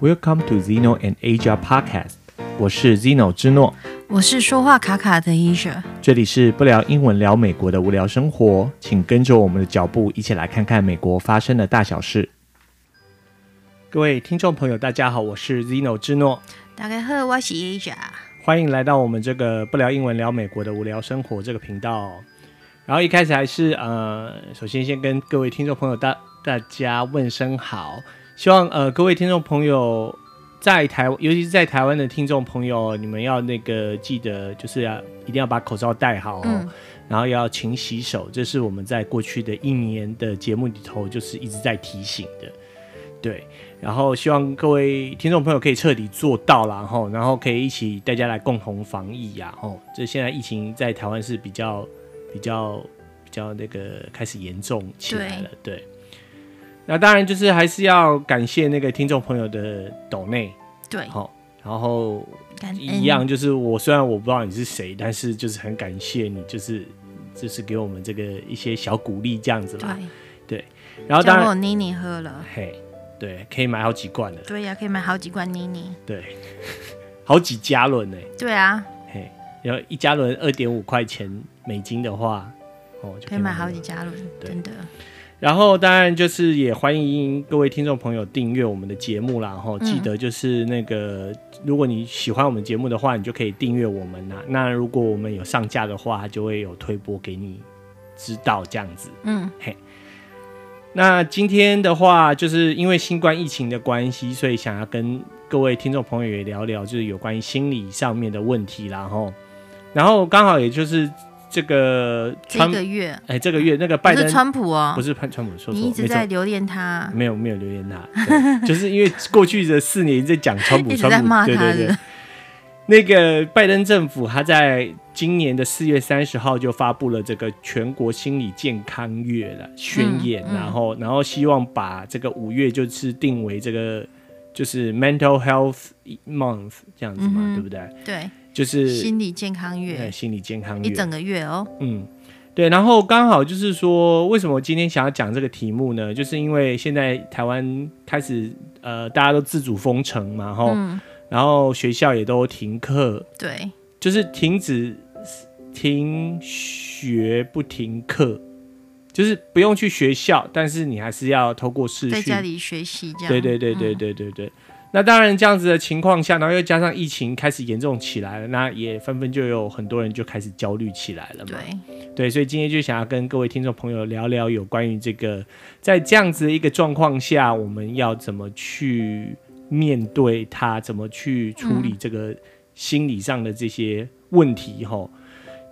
Welcome to Zeno and Asia Podcast。我是 Zeno 之诺，我是说话卡卡的 Asia。这里是不聊英文聊美国的无聊生活，请跟着我们的脚步，一起来看看美国发生的大小事。各位听众朋友，大家好，我是 Zeno 之诺。大家好，我是 Asia。欢迎来到我们这个不聊英文聊美国的无聊生活这个频道。然后一开始还是呃，首先先跟各位听众朋友大大家问声好。希望呃各位听众朋友在台，尤其是在台湾的听众朋友，你们要那个记得就是要一定要把口罩戴好，嗯，然后要勤洗手，这是我们在过去的一年的节目里头就是一直在提醒的，对。然后希望各位听众朋友可以彻底做到了，然后然后可以一起大家来共同防疫呀，哦，这现在疫情在台湾是比较比较比较那个开始严重起来了，对。对那当然就是还是要感谢那个听众朋友的抖内，对，好，然后一样就是我虽然我不知道你是谁，但是就是很感谢你，就是就是给我们这个一些小鼓励这样子嘛，对，对，然后当然我妮妮喝了，嘿，对，可以买好几罐的，对呀、啊，可以买好几罐妮妮，对，好几加仑呢，对啊，嘿，然后一加仑二点五块钱美金的话，哦，就可以买好几加仑，真的。然后当然就是也欢迎各位听众朋友订阅我们的节目啦，然后记得就是那个、嗯，如果你喜欢我们节目的话，你就可以订阅我们啦。那如果我们有上架的话，就会有推播给你知道这样子。嗯，嘿。那今天的话，就是因为新冠疫情的关系，所以想要跟各位听众朋友也聊聊，就是有关于心理上面的问题啦。然后，然后刚好也就是。这个这个月，哎、欸，这个月那个拜登不是川普哦，不是川川普说，错你一直在留恋他，没有没有留恋他，就是因为过去的四年在讲川普，川普在骂他的。对对对，那个拜登政府他在今年的四月三十号就发布了这个全国心理健康月的宣言，嗯、然后然后希望把这个五月就是定为这个就是 Mental Health Month 这样子嘛，嗯、对不对？对。就是心理健康月，对，心理健康月，一整个月哦。嗯，对，然后刚好就是说，为什么我今天想要讲这个题目呢？就是因为现在台湾开始呃，大家都自主封城嘛，然后、嗯、然后学校也都停课，对，就是停止停学不停课，就是不用去学校，但是你还是要透过视讯在家里学习，这样。对对对对对对对。嗯那当然，这样子的情况下，然后又加上疫情开始严重起来了，那也纷纷就有很多人就开始焦虑起来了嘛。对，对，所以今天就想要跟各位听众朋友聊聊有关于这个，在这样子的一个状况下，我们要怎么去面对它，怎么去处理这个心理上的这些问题哈、嗯。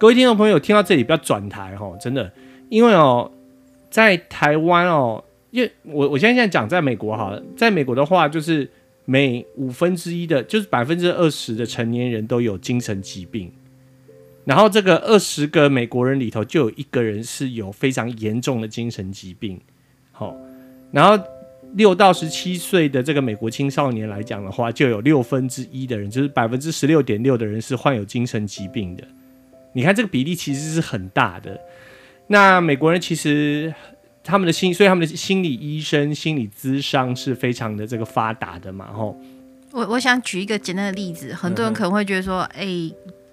各位听众朋友听到这里不要转台哈，真的，因为哦，在台湾哦，因为我我现在现在讲在美国好了，在美国的话就是。每五分之一的，就是百分之二十的成年人都有精神疾病，然后这个二十个美国人里头就有一个人是有非常严重的精神疾病。好，然后六到十七岁的这个美国青少年来讲的话，就有六分之一的人，就是百分之十六点六的人是患有精神疾病的。你看这个比例其实是很大的。那美国人其实。他们的心，所以他们的心理医生、心理咨商是非常的这个发达的嘛，吼。我我想举一个简单的例子，很多人可能会觉得说，哎、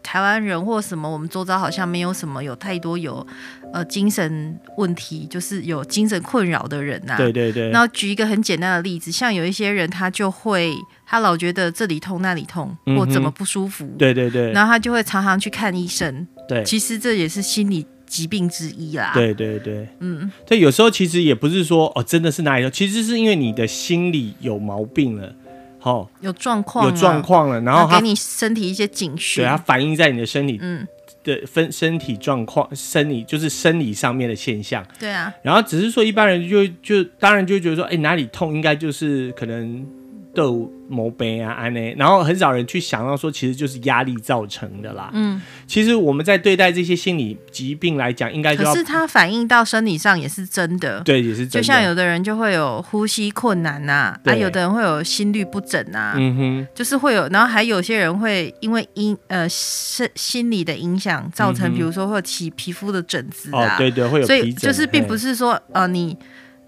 台湾人或什么，我们周遭好像没有什么有太多有呃精神问题，就是有精神困扰的人呐、啊。对对对。然后举一个很简单的例子，像有一些人他就会，他老觉得这里痛那里痛，或怎么不舒服。嗯、对对对。然后他就会常常去看医生。对。其实这也是心理。疾病之一啦，对对对，嗯，对，有时候其实也不是说哦，真的是哪里痛，其实是因为你的心理有毛病了，好，有状况，有状况了，然后给你身体一些警讯，对，它反映在你的身体，嗯，的分身体状况，生理就是生理上面的现象，对啊，然后只是说一般人就就当然就觉得说，哎，哪里痛，应该就是可能。都毛病啊，安呢，然后很少人去想到说，其实就是压力造成的啦。嗯，其实我们在对待这些心理疾病来讲，应该就要可是它反映到生理上也是真的，对，也是真的。就像有的人就会有呼吸困难呐、啊，啊，有的人会有心律不整啊，嗯哼，就是会有，然后还有些人会因为因呃心心理的影响，造成比如说会起皮肤的疹子啊，哦、对对，会有所以就是并不是说呃你。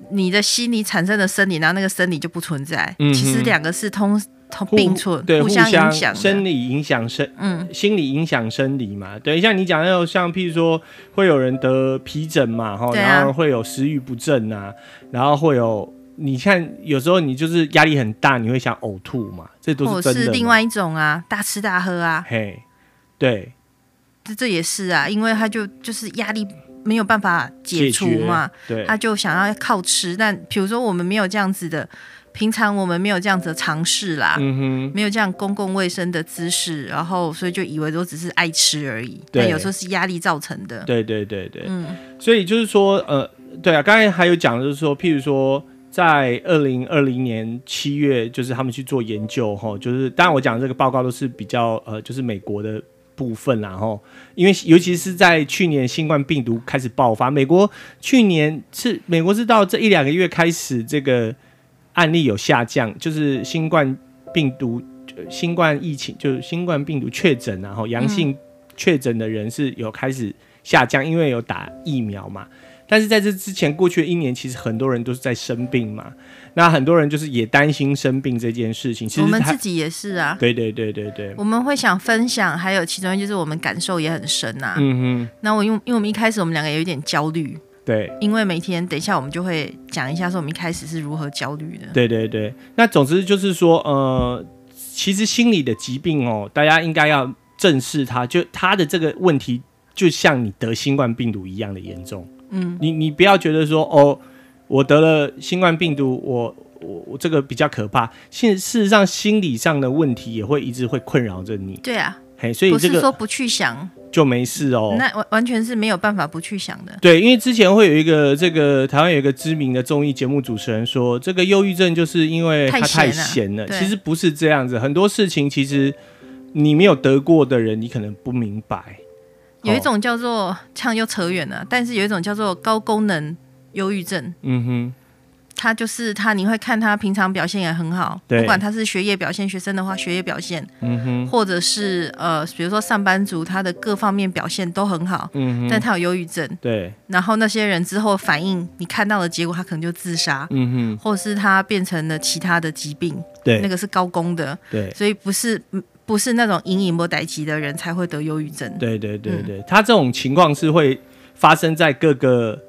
你的心理产生的生理，然后那个生理就不存在。嗯、其实两个是通通并存，对，互相影响，生理影响生，嗯，心理影响生理嘛。对，像你讲的那种，像譬如说会有人得皮疹嘛，哈、啊，然后会有食欲不振啊，然后会有。你看，有时候你就是压力很大，你会想呕吐嘛？这都是真的。或是另外一种啊，大吃大喝啊。嘿，对，这这也是啊，因为他就就是压力没有办法解除嘛，对，他就想要靠吃。但比如说我们没有这样子的，平常我们没有这样子的尝试啦，嗯哼，没有这样公共卫生的姿势，然后所以就以为都只是爱吃而已。对，但有时候是压力造成的。对对对对，嗯，所以就是说，呃，对啊，刚才还有讲就是说，譬如说。在二零二零年七月，就是他们去做研究，哈，就是当然我讲这个报告都是比较呃，就是美国的部分，然后因为尤其是在去年新冠病毒开始爆发，美国去年是美国是到这一两个月开始这个案例有下降，就是新冠病毒、新冠疫情，就是新冠病毒确诊，然后阳性确诊的人是有开始下降，因为有打疫苗嘛。但是在这之前，过去的一年，其实很多人都是在生病嘛。那很多人就是也担心生病这件事情。其实我们自己也是啊。对对对对对。我们会想分享，还有其中就是我们感受也很深呐、啊。嗯哼。那我因为因为我们一开始我们两个有一点焦虑。对。因为每天等一下我们就会讲一下说我们一开始是如何焦虑的。对对对。那总之就是说，呃，其实心理的疾病哦，大家应该要正视它，就它的这个问题，就像你得新冠病毒一样的严重。嗯，你你不要觉得说哦，我得了新冠病毒，我我我这个比较可怕。现事实上，心理上的问题也会一直会困扰着你。对啊，嘿，所以这个不是说不去想就没事哦。那完完全是没有办法不去想的。对，因为之前会有一个这个台湾有一个知名的综艺节目主持人说，这个忧郁症就是因为他太闲了。其实不是这样子，很多事情其实你没有得过的人，你可能不明白。有一种叫做，这样又扯远了，但是有一种叫做高功能忧郁症。嗯哼，他就是他，你会看他平常表现也很好，不管他是学业表现，学生的话学业表现，嗯哼，或者是呃，比如说上班族，他的各方面表现都很好，嗯哼，但他有忧郁症，对。然后那些人之后反应，你看到的结果，他可能就自杀，嗯哼，或者是他变成了其他的疾病，对，那个是高功的，对，所以不是。不是那种隐隐不待机的人才会得忧郁症。对对对对，嗯、他这种情况是会发生在各个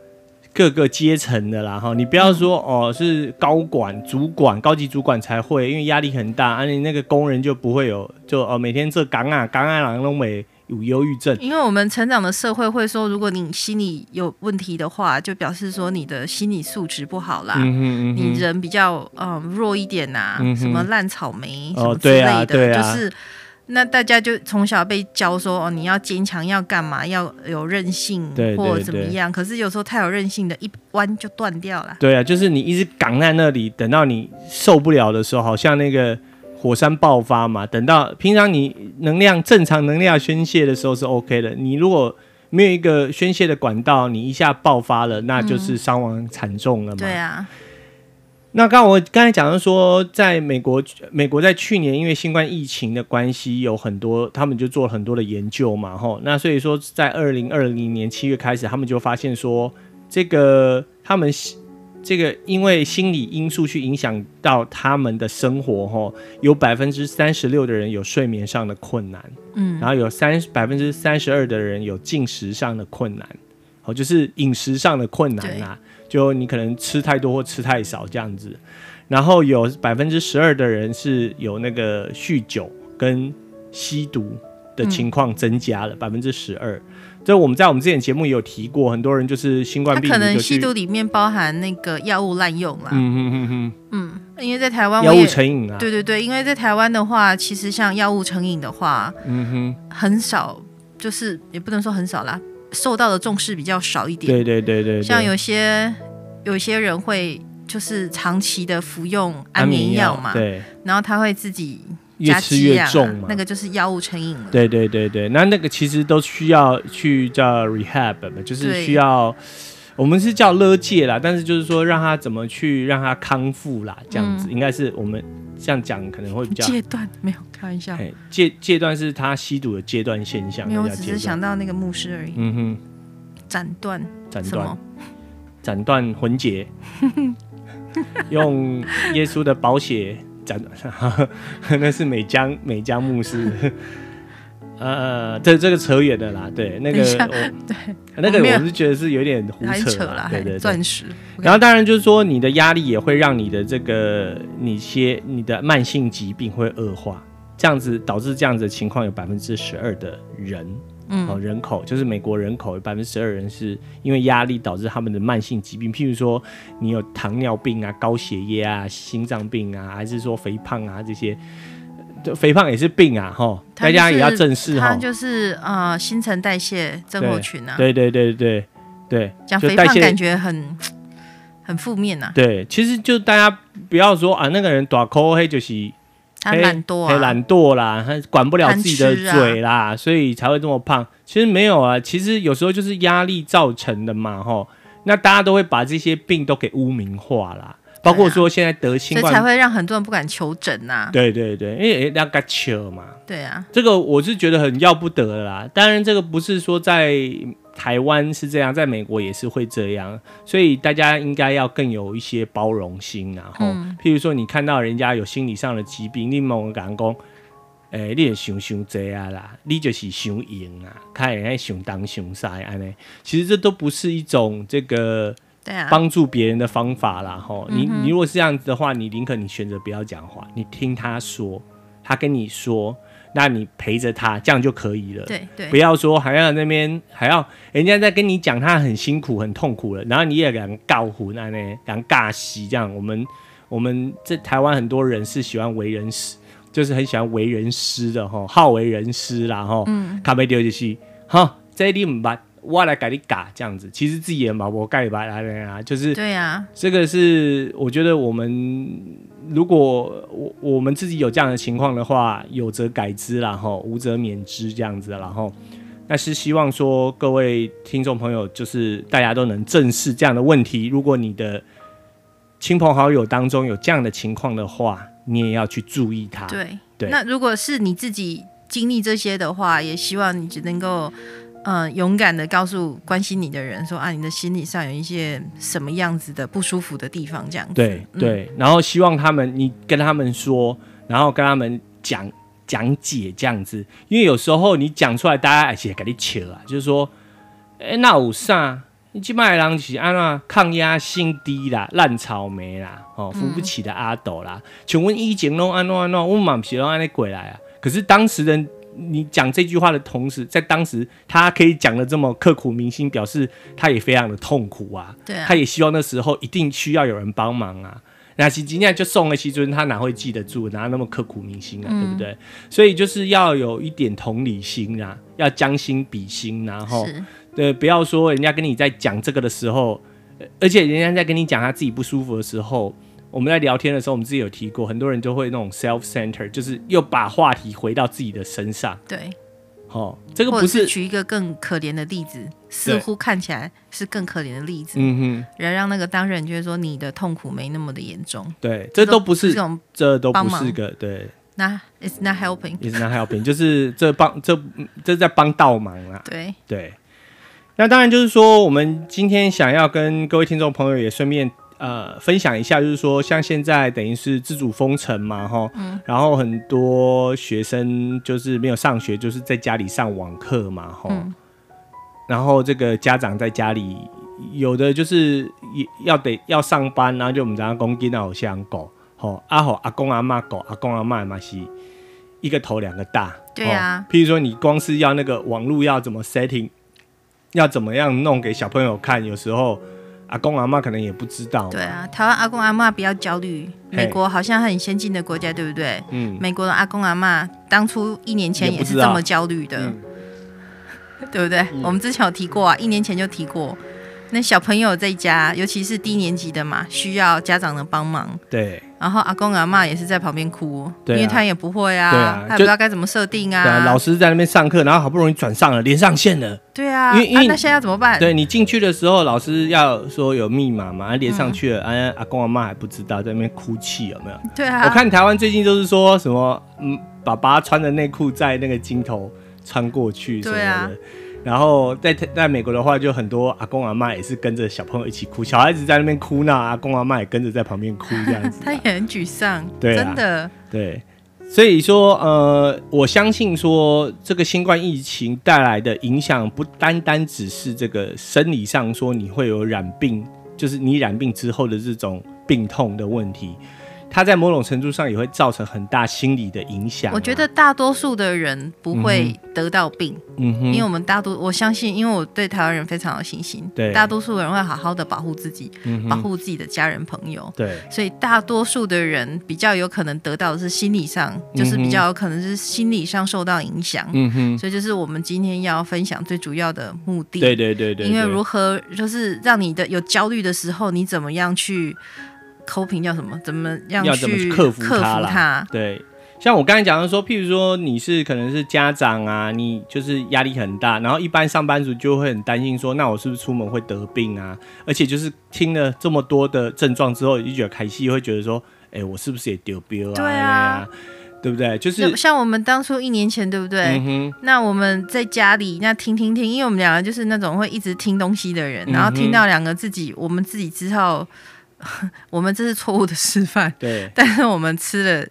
各个阶层的啦。哈，你不要说、嗯、哦，是高管、主管、高级主管才会，因为压力很大，而、啊、你那个工人就不会有，就哦每天这岗啊岗啊郎都没有忧郁症。因为我们成长的社会会说，如果你心理有问题的话，就表示说你的心理素质不好啦，你人比较嗯弱一点呐、啊，嗯、什么烂草莓什么之类的，哦啊啊、就是。那大家就从小被教说哦，你要坚强，要干嘛，要有韧性，或者怎么样。可是有时候太有韧性的，一弯就断掉了。对啊，就是你一直扛在那里，等到你受不了的时候，好像那个火山爆发嘛。等到平常你能量正常能量宣泄的时候是 OK 的，你如果没有一个宣泄的管道，你一下爆发了，那就是伤亡惨重了嘛。对啊。那刚我刚才讲的说，在美国，美国在去年因为新冠疫情的关系，有很多他们就做了很多的研究嘛，吼。那所以说，在二零二零年七月开始，他们就发现说，这个他们这个因为心理因素去影响到他们的生活，吼，有百分之三十六的人有睡眠上的困难，嗯，然后有三百分之三十二的人有进食上的困难，哦，就是饮食上的困难啊。就你可能吃太多或吃太少这样子，然后有百分之十二的人是有那个酗酒跟吸毒的情况增加了百分之十二。这我们在我们之前节目也有提过，很多人就是新冠病毒，可能吸毒里面包含那个药物滥用啦。嗯嗯嗯嗯嗯，因为在台湾药物成瘾啊。对对对，因为在台湾的话，其实像药物成瘾的话，嗯哼，很少，就是也不能说很少啦。受到的重视比较少一点，对对对对，像有些有些人会就是长期的服用安眠药嘛，对，然后他会自己越吃越重嘛，那个就是药物成瘾了。对对对对，那那个其实都需要去叫 rehab，就是需要。我们是叫勒戒啦，但是就是说让他怎么去让他康复啦，这样子、嗯、应该是我们这样讲可能会比较。戒断没有开玩笑，戒戒断是他吸毒的阶段现象。没有，我只是想到那个牧师而已。嗯哼，斩断，斩断，斩断魂结，用耶稣的宝血斩，那是美江美江牧师。呃，这这个扯远的啦，对，那个我对，那个我是觉得是有点胡扯啦，对对对。钻石。然后当然就是说，你的压力也会让你的这个你些你的慢性疾病会恶化，这样子导致这样子的情况有百分之十二的人，嗯，哦，人口就是美国人口有百分之十二人是因为压力导致他们的慢性疾病，譬如说你有糖尿病啊、高血压啊、心脏病啊，还是说肥胖啊这些。肥胖也是病啊，哈，大家也要正视哈。就是呃，新陈代谢症候群啊。对对对对对。讲肥胖感觉很很负面呐。对，其实就大家不要说啊，那个人短口黑就是他懒惰，他懒惰啦，他管不了自己的嘴啦，所以才会这么胖。其实没有啊，其实有时候就是压力造成的嘛，吼。那大家都会把这些病都给污名化啦。包括说现在得新冠，所以才会让很多人不敢求诊呐、啊。对对对，因为人家该求嘛。对啊，这个我是觉得很要不得啦。当然，这个不是说在台湾是这样，在美国也是会这样。所以大家应该要更有一些包容心，然后，嗯、譬如说你看到人家有心理上的疾病，你某个讲讲，哎、欸，你也想想这啊啦，你就是想赢啊，看人家想当想塞安呢。其实这都不是一种这个。对啊，帮助别人的方法啦，吼、嗯，你你如果是这样子的话，你宁可你选择不要讲话，你听他说，他跟你说，那你陪着他，这样就可以了。对对，不要说还要那边还要人家在跟你讲他很辛苦很痛苦了，然后你也敢告胡那呢，敢尬戏这样。我们我们这台湾很多人是喜欢为人师，就是很喜欢为人师的吼，好为人师啦吼，嗯，卡没丢就是，哈，这你唔捌。我来改你嘎这样子，其实自己也毛我盖白来来啊，就是对呀，这个是我觉得我们如果我我们自己有这样的情况的话，有则改之，然后无则免之这样子，然后那是希望说各位听众朋友，就是大家都能正视这样的问题。如果你的亲朋好友当中有这样的情况的话，你也要去注意它。对对，那如果是你自己经历这些的话，也希望你只能够。嗯、呃，勇敢的告诉关心你的人说啊，你的心理上有一些什么样子的不舒服的地方，这样子。对对、嗯，然后希望他们，你跟他们说，然后跟他们讲讲解这样子，因为有时候你讲出来，大家而且给你扯啊，就是说，哎、欸，那有啥？你这卖人是安怎抗压性低啦，烂草莓啦，哦，扶不起的阿斗啦，请问以前拢安怎安怎，我嘛不是拢安尼过来啊？可是当时人。你讲这句话的同时，在当时他可以讲的这么刻骨铭心，表示他也非常的痛苦啊。对啊，他也希望那时候一定需要有人帮忙啊。那今今天就送了西尊，他哪会记得住，哪那么刻骨铭心啊、嗯？对不对？所以就是要有一点同理心啊，要将心比心，然后对，不要说人家跟你在讲这个的时候，而且人家在跟你讲他自己不舒服的时候。我们在聊天的时候，我们自己有提过，很多人就会那种 self-center，就是又把话题回到自己的身上。对，哦，这个不是，是举一个更可怜的例子，似乎看起来是更可怜的例子。嗯哼，然后让那个当事人觉得说你的痛苦没那么的严重。对，这都不是这种，这都不是个对。那 it's not helping，it's not helping，就是这帮这这在帮倒忙啊。对对，那当然就是说，我们今天想要跟各位听众朋友也顺便。呃，分享一下，就是说，像现在等于是自主封城嘛，哈、嗯，然后很多学生就是没有上学，就是在家里上网课嘛，哈、嗯，然后这个家长在家里，有的就是也要得要上班，然后就我们讲公鸡那偶像狗，吼，阿吼阿公阿妈狗，阿公阿妈嘛是一个头两个大，对啊，譬如说你光是要那个网络要怎么 setting，要怎么样弄给小朋友看，有时候。阿公阿妈可能也不知道。对啊，台湾阿公阿妈比较焦虑。美国好像很先进的国家，对不对？嗯。美国的阿公阿妈当初一年前也是这么焦虑的，嗯，对不对，嗯？我们之前有提过啊，一年前就提过。那小朋友在家，尤其是低年级的嘛，需要家长的帮忙。对。然后阿公阿妈也是在旁边哭，对啊，因为他也不会啊，啊他也不知道该怎么设定啊，啊。老师在那边上课，然后好不容易转上了，连上线了。对啊，因为因为、啊、那现在要怎么办？对你进去的时候，老师要说有密码嘛，连上去了，嗯、啊，阿公阿妈还不知道，在那边哭泣有没有？对啊。我看台湾最近就是说什么，嗯，爸爸穿的内裤在那个镜头穿过去什么的，对啊。然后在在美国的话，就很多阿公阿妈也是跟着小朋友一起哭，小孩子在那边哭闹，阿公阿妈也跟着在旁边哭这样子。他也很沮丧，对啊，真的。对，所以说呃，我相信说这个新冠疫情带来的影响，不单单只是这个生理上说你会有染病，就是你染病之后的这种病痛的问题。它在某种程度上也会造成很大心理的影响啊。我觉得大多数的人不会得到病，嗯哼，因为我们大多我相信，因为我对台湾人非常有信心，对，大多数人会好好的保护自己，嗯，保护自己的家人朋友，对，所以大多数的人比较有可能得到的是心理上，就是比较有可能是心理上受到影响，嗯哼，所以就是我们今天要分享最主要的目的，对对对对，因为如何就是让你的有焦虑的时候，你怎么样去。Coping 叫什么？怎么样要怎么去克服它啦？它对，像我刚才讲的说，譬如说你是可能是家长啊，你就是压力很大，然后一般上班族就会很担心说，那我是不是出门会得病啊？而且就是听了这么多的症状之后，就觉得开心，会觉得说，哎、欸，我是不是也丢标啊？对啊，对不对？就是像我们当初一年前，对不对？嗯、那我们在家里那听听听，因为我们两个就是那种会一直听东西的人，然后听到两个自己，我们自己之后。我们这是错误的示范，对，但是我们吃了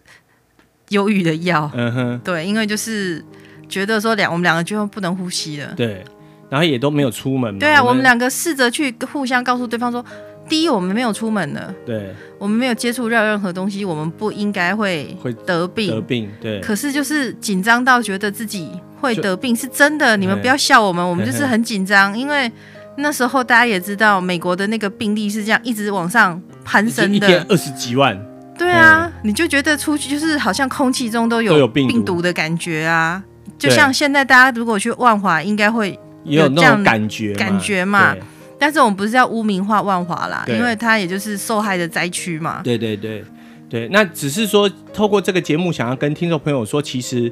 忧郁的药，嗯哼，对，因为就是觉得说两我们两个就不能呼吸了，对，然后也都没有出门，对啊，我们两个试着去互相告诉对方说，第一，我们没有出门了，对，我们没有接触到任何东西，我们不应该会会得病。得病，对，可是就是紧张到觉得自己会得病是真的，你们不要笑我们，我们就是很紧张，因为。那时候大家也知道，美国的那个病例是这样一直往上攀升的，一天二十几万。对啊，你就觉得出去就是好像空气中都有病毒的感觉啊，就像现在大家如果去万华，应该会有这样感觉感觉嘛。但是我们不是要污名化万华啦，因为它也就是受害的灾区嘛。对对对对，那只是说透过这个节目，想要跟听众朋友说，其实。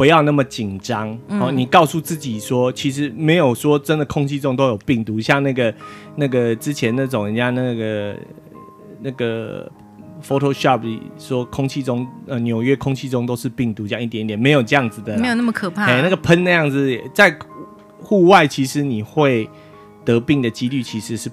不要那么紧张哦！你告诉自己说，其实没有说真的空气中都有病毒，像那个那个之前那种人家那个那个 Photoshop 说空气中呃纽约空气中都是病毒，这样一点点没有这样子的，没有那么可怕。哎，那个喷那样子在户外，其实你会得病的几率其实是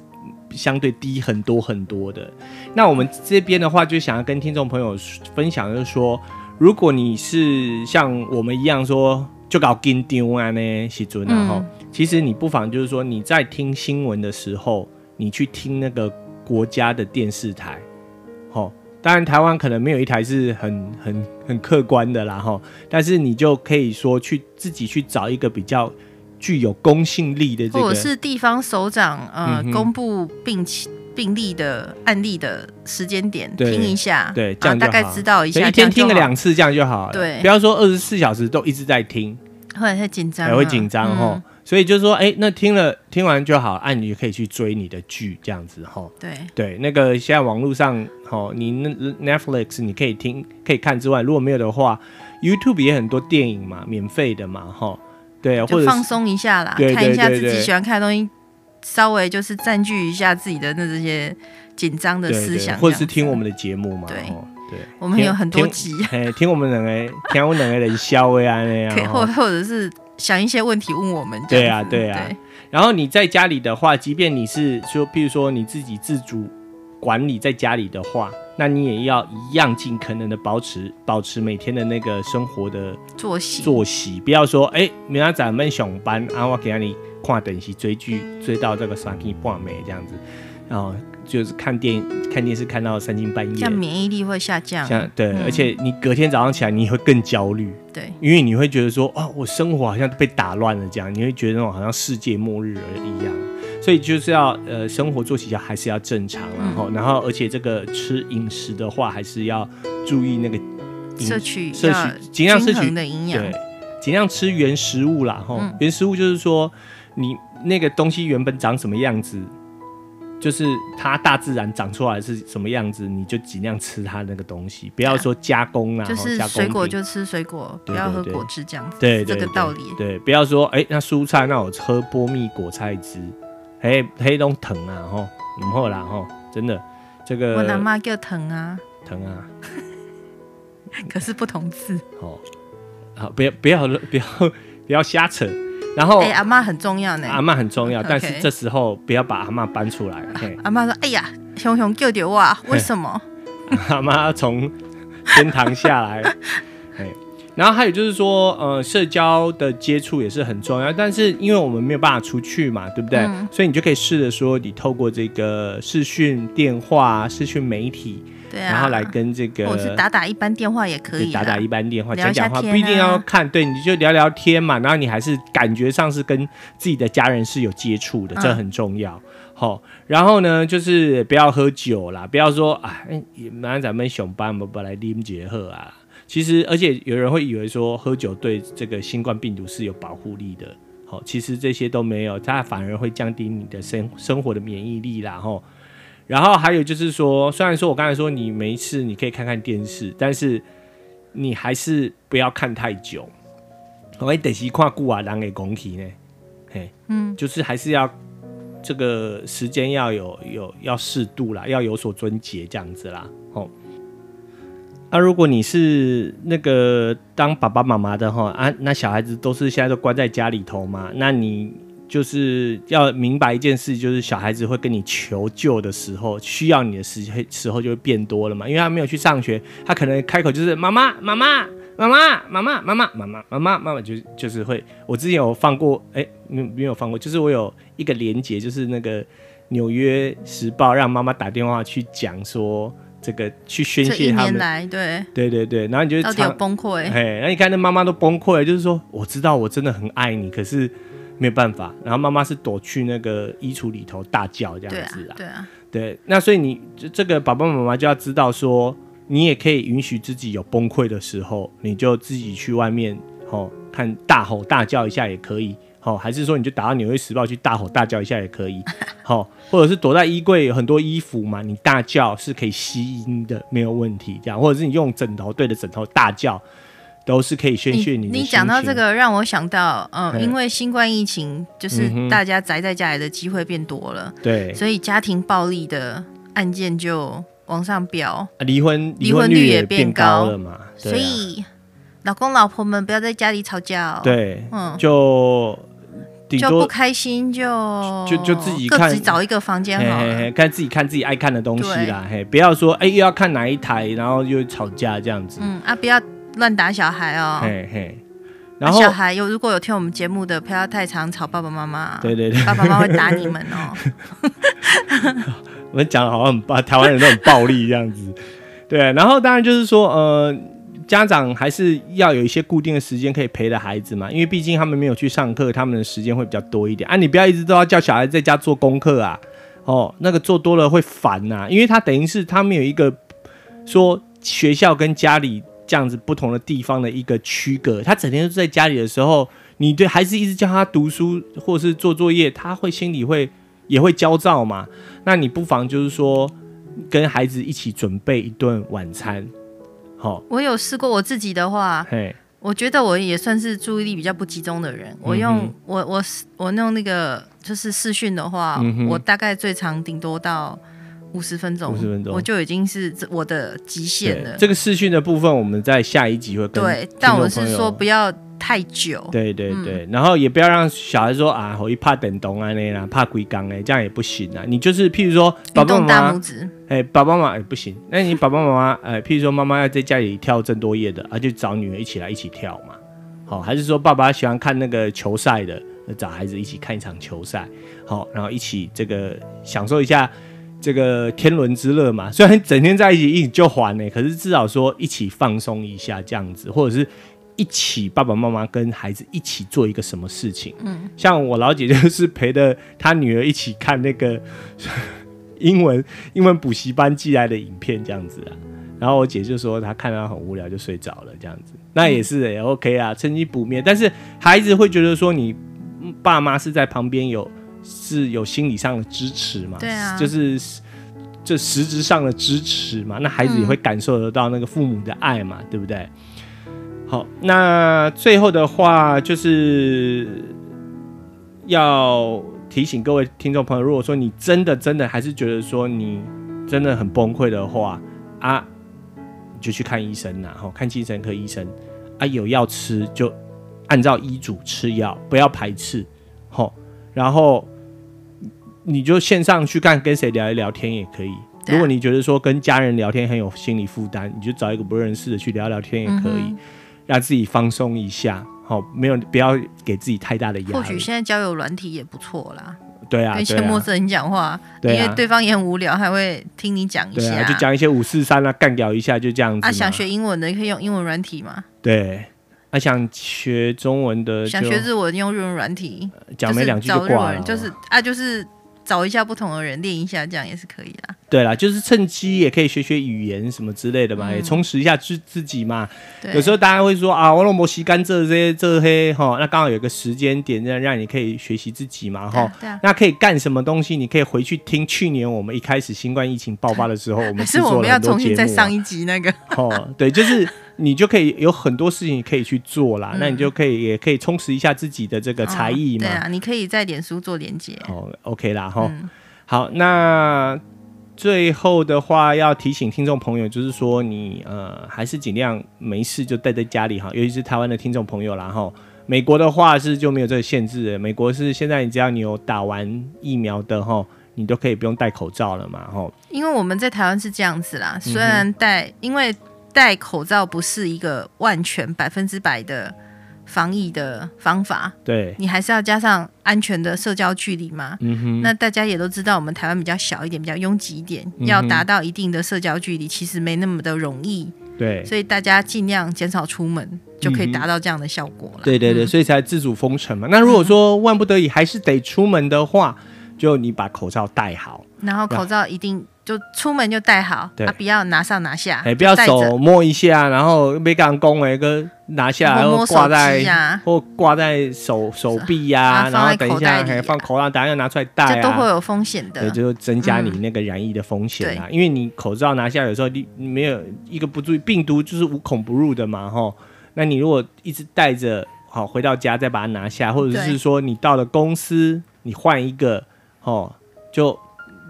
相对低很多很多的。那我们这边的话，就想要跟听众朋友分享，就是说。如果你是像我们一样说就搞跟丢啊呢，时阵然后其实你不妨就是说你在听新闻的时候，你去听那个国家的电视台，吼，当然台湾可能没有一台是很很很客观的啦，吼，但是你就可以说去自己去找一个比较具有公信力的这个，或者是地方首长呃、嗯、公布病情。病例的案例的时间点听一下，对，这样大概知道一下，一天听个两次这样就好了。对，不要说二十四小时都一直在听，会太紧张，会紧张哈。所以就是说，哎，那听了听完就好，按你可以去追你的剧这样子哈。对对，那个现在网络上哈，你那 Netflix 你可以听可以看之外，如果没有的话，YouTube 也很多电影嘛，免费的嘛哈。对，或者放松一下啦，看一下自己喜欢看的东西。稍微就是占据一下自己的那这些紧张的思想，或者是听我们的节目嘛。对对，我们有很多集，哎，听我们两个，听我们两个人笑的啊那样，或或者是想一些问题问我们。对啊，对啊。然后你在家里的话，即便你是说，譬如说你自己自主管理在家里的话，那你也要一样尽可能的保持保持每天的那个生活的作息作息，不要说哎，明天咱们上班啊，我给你。看电视追剧追到这个三更半夜这样子，然后就是看电看电视看到三更半夜，这样免疫力会下降。像对，嗯、而且你隔天早上起来你会更焦虑，对，因为你会觉得说哦，我生活好像被打乱了这样，你会觉得那种好像世界末日了一样，所以就是要呃生活作息要还是要正常，然后、嗯、然后而且这个吃饮食的话还是要注意那个摄取摄取尽量摄取的营养，对，尽量吃原食物啦，哈、嗯，原食物就是说。你那个东西原本长什么样子，就是它大自然长出来是什么样子，你就尽量吃它那个东西，不要说加工啊。就是水果就吃水果，不要喝果汁这样子。对，这个道理。对，不要说哎，那蔬菜那我喝波蜜果菜汁，黑黑龙疼啊吼，唔好啦吼，真的这个。我阿妈叫疼啊。疼啊。可是不同字。哦，好，不要不要不要不要瞎扯。然后，哎，阿妈很重要呢。阿妈很重要，但是这时候不要把阿妈搬出来。阿妈说：“哎呀，熊熊救救我！为什么？”阿妈要从天堂下来。然后还有就是说，呃，社交的接触也是很重要，但是因为我们没有办法出去嘛，对不对？嗯、所以你就可以试着说，你透过这个视讯电话、视讯媒体，对啊，然后来跟这个，或是打打一般电话也可以，打打一般电话讲讲话，不一定要看，对，你就聊聊天嘛。然后你还是感觉上是跟自己的家人是有接触的，这很重要。好、嗯，然后呢，就是不要喝酒啦，不要说啊，马上咱们上班不不来啉结喝啊。其实，而且有人会以为说喝酒对这个新冠病毒是有保护力的，好，其实这些都没有，它反而会降低你的生生活的免疫力啦，吼。然后还有就是说，虽然说我刚才说你没事，你可以看看电视，但是你还是不要看太久。我得是看古啊，人的讲起呢，嘿，嗯，就是还是要这个时间要有有要适度啦，要有所尊节这样子啦，吼。那、啊、如果你是那个当爸爸妈妈的哈啊，那小孩子都是现在都关在家里头嘛，那你就是要明白一件事，就是小孩子会跟你求救的时候，需要你的时时候就会变多了嘛，因为他没有去上学，他可能开口就是妈妈妈妈妈妈妈妈妈妈妈妈妈妈妈妈，就就是会。我之前有放过，哎、欸，没没有放过，就是我有一个连接，就是那个纽约时报让妈妈打电话去讲说。这个去宣泄他们，对对对对，然后你就到底有崩溃，哎，那你看那妈妈都崩溃了，就是说我知道我真的很爱你，可是没有办法。然后妈妈是躲去那个衣橱里头大叫这样子啊，对啊，对。那所以你这个爸爸妈妈就要知道说，你也可以允许自己有崩溃的时候，你就自己去外面吼看大吼大叫一下也可以。哦，还是说你就打到《纽约时报》去大吼大叫一下也可以，好，或者是躲在衣柜有很多衣服嘛，你大叫是可以吸音的，没有问题。这样，或者是你用枕头对着枕头大叫，都是可以宣泄你的。你讲到这个，让我想到，嗯，因为新冠疫情，就是大家宅在家里的机会变多了，对，所以家庭暴力的案件就往上飙，离婚离婚率也变高了嘛，所以老公老婆们不要在家里吵架，对，嗯，就。就不开心就就就自己看，自己找一个房间好了，看自己看自己爱看的东西啦。嘿，不要说哎、欸、又要看哪一台，然后又吵架这样子。嗯啊，不要乱打小孩哦。嘿嘿，然后、啊、小孩有如果有听我们节目的，不要太常吵爸爸妈妈。对对对，爸爸妈妈会打你们哦。我们讲的好像很暴，台湾人都很暴力这样子。对，然后当然就是说呃。家长还是要有一些固定的时间可以陪着孩子嘛，因为毕竟他们没有去上课，他们的时间会比较多一点啊。你不要一直都要叫小孩在家做功课啊，哦，那个做多了会烦呐，因为他等于是他们有一个说学校跟家里这样子不同的地方的一个区隔。他整天都在家里的时候，你对孩子一直叫他读书或是做作业，他会心里会也会焦躁嘛。那你不妨就是说跟孩子一起准备一顿晚餐。好，我有试过我自己的话，嘿，我觉得我也算是注意力比较不集中的人。嗯、我用我我我弄那个就是视讯的话，嗯、我大概最长顶多到五十分钟，五十分钟我就已经是我的极限了。这个视讯的部分，我们在下一集会跟对，但我是说不要。太久，对对对，嗯、然后也不要让小孩说啊，我一怕等东啊那啦，怕龟缸哎，这样也不行啊。你就是譬如说，爸爸妈妈，哎，爸爸妈妈也不行。那你爸爸妈妈，哎，譬如说妈妈要在家里跳郑多夜的，啊，就找女儿一起来一起跳嘛。好，还是说爸爸喜欢看那个球赛的，找孩子一起看一场球赛，好，然后一起这个享受一下这个天伦之乐嘛。虽然整天在一起一起就还呢，可是至少说一起放松一下这样子，或者是。一起，爸爸妈妈跟孩子一起做一个什么事情？嗯，像我老姐就是陪着她女儿一起看那个 英文英文补习班寄来的影片，这样子啊。然后我姐就说她看到很无聊就睡着了，这样子。那也是也 OK 啊，趁机补眠。但是孩子会觉得说你爸妈是在旁边有是有心理上的支持嘛？对啊，就是这实质上的支持嘛。那孩子也会感受得到那个父母的爱嘛，对不对？好，那最后的话就是要提醒各位听众朋友，如果说你真的真的还是觉得说你真的很崩溃的话啊，你就去看医生呐，哈，看精神科医生啊，有药吃就按照医嘱吃药，不要排斥，吼，然后你就线上去看跟谁聊一聊天也可以。啊、如果你觉得说跟家人聊天很有心理负担，你就找一个不认识的去聊聊天也可以，嗯、让自己放松一下。好，没有不要给自己太大的压力。或许现在交友软体也不错啦。对啊，跟一些陌生人讲话，因为对方也很无聊，还会听你讲一下，就讲一些五四三啊，干掉一下，就这样子。啊，想学英文的可以用英文软体吗？对，啊，想学中文的，想学日文用日文软体，讲没两句就挂了。就是啊，就是。找一下不同的人练一下，这样也是可以的。对啦，就是趁机也可以学学语言什么之类的嘛，嗯、也充实一下自自己嘛。有时候大家会说啊，我那么吸干这些这些哈，那刚好有个时间点让让你可以学习自己嘛哈。那可以干什么东西？你可以回去听去年我们一开始新冠疫情爆发的时候，我们 是我们要重新再上一集那个。哦，对，就是。你就可以有很多事情可以去做啦，嗯、那你就可以也可以充实一下自己的这个才艺嘛、哦。对啊，你可以在脸书做连接。哦，OK 啦，哈、嗯。好，那最后的话要提醒听众朋友，就是说你呃还是尽量没事就待在家里哈，尤其是台湾的听众朋友啦哈。美国的话是就没有这个限制的，美国是现在你只要你有打完疫苗的哈，你都可以不用戴口罩了嘛哈。因为我们在台湾是这样子啦，虽然戴，嗯、因为。戴口罩不是一个万全百分之百的防疫的方法，对，你还是要加上安全的社交距离嘛。嗯哼，那大家也都知道，我们台湾比较小一点，比较拥挤一点，嗯、要达到一定的社交距离，其实没那么的容易。对，所以大家尽量减少出门，就可以达到这样的效果了。对对对，嗯、所以才自主封城嘛。那如果说万不得已还是得出门的话，就你把口罩戴好，然后口罩一定。就出门就戴好，对。啊，不要拿上拿下，哎，不要手摸一下，然后没敢攻哎，个拿下来然后挂在或挂在手手臂呀，然后等一下还放口袋，等下又拿出来戴啊，这都会有风险的，对，就增加你那个染疫的风险啊，因为你口罩拿下有时候你没有一个不注意，病毒就是无孔不入的嘛，吼，那你如果一直戴着，好，回到家再把它拿下，或者是说你到了公司你换一个，哦，就。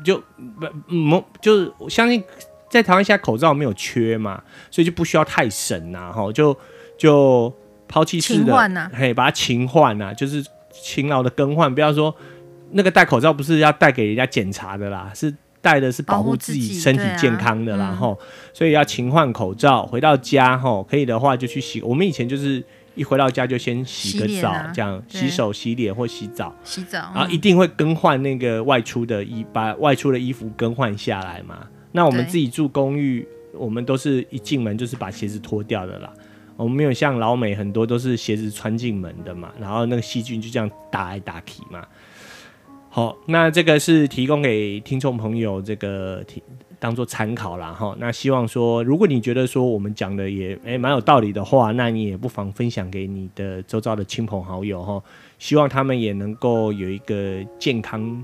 就不嗯，就是我相信在台湾现在口罩没有缺嘛，所以就不需要太省呐，哈，就就抛弃式的，啊、嘿，把它勤换呐，就是勤劳的更换，不要说那个戴口罩不是要戴给人家检查的啦，是戴的是保护自己身体健康的啦，哈，啊嗯、所以要勤换口罩，回到家吼，可以的话就去洗，我们以前就是。一回到家就先洗个澡，啊、这样洗手、洗脸或洗澡，洗澡，然后一定会更换那个外出的衣，把外出的衣服更换下来嘛。那我们自己住公寓，我们都是一进门就是把鞋子脱掉的啦。我们没有像老美很多都是鞋子穿进门的嘛，然后那个细菌就这样打来打去嘛。好，那这个是提供给听众朋友这个提。当做参考啦哈，那希望说，如果你觉得说我们讲的也诶蛮有道理的话，那你也不妨分享给你的周遭的亲朋好友哈，希望他们也能够有一个健康，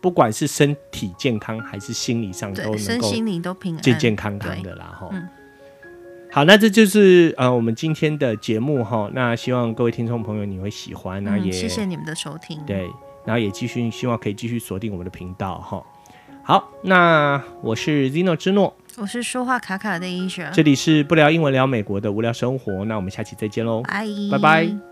不管是身体健康还是心理上都能够身心灵都平安健健康康的啦哈。嗯、好，那这就是呃我们今天的节目哈，那希望各位听众朋友你会喜欢，那也、嗯、谢谢你们的收听，对，然后也继续希望可以继续锁定我们的频道哈。好，那我是 Zino 之诺，我是说话卡卡的 Asia，这里是不聊英文聊美国的无聊生活，那我们下期再见喽，拜拜。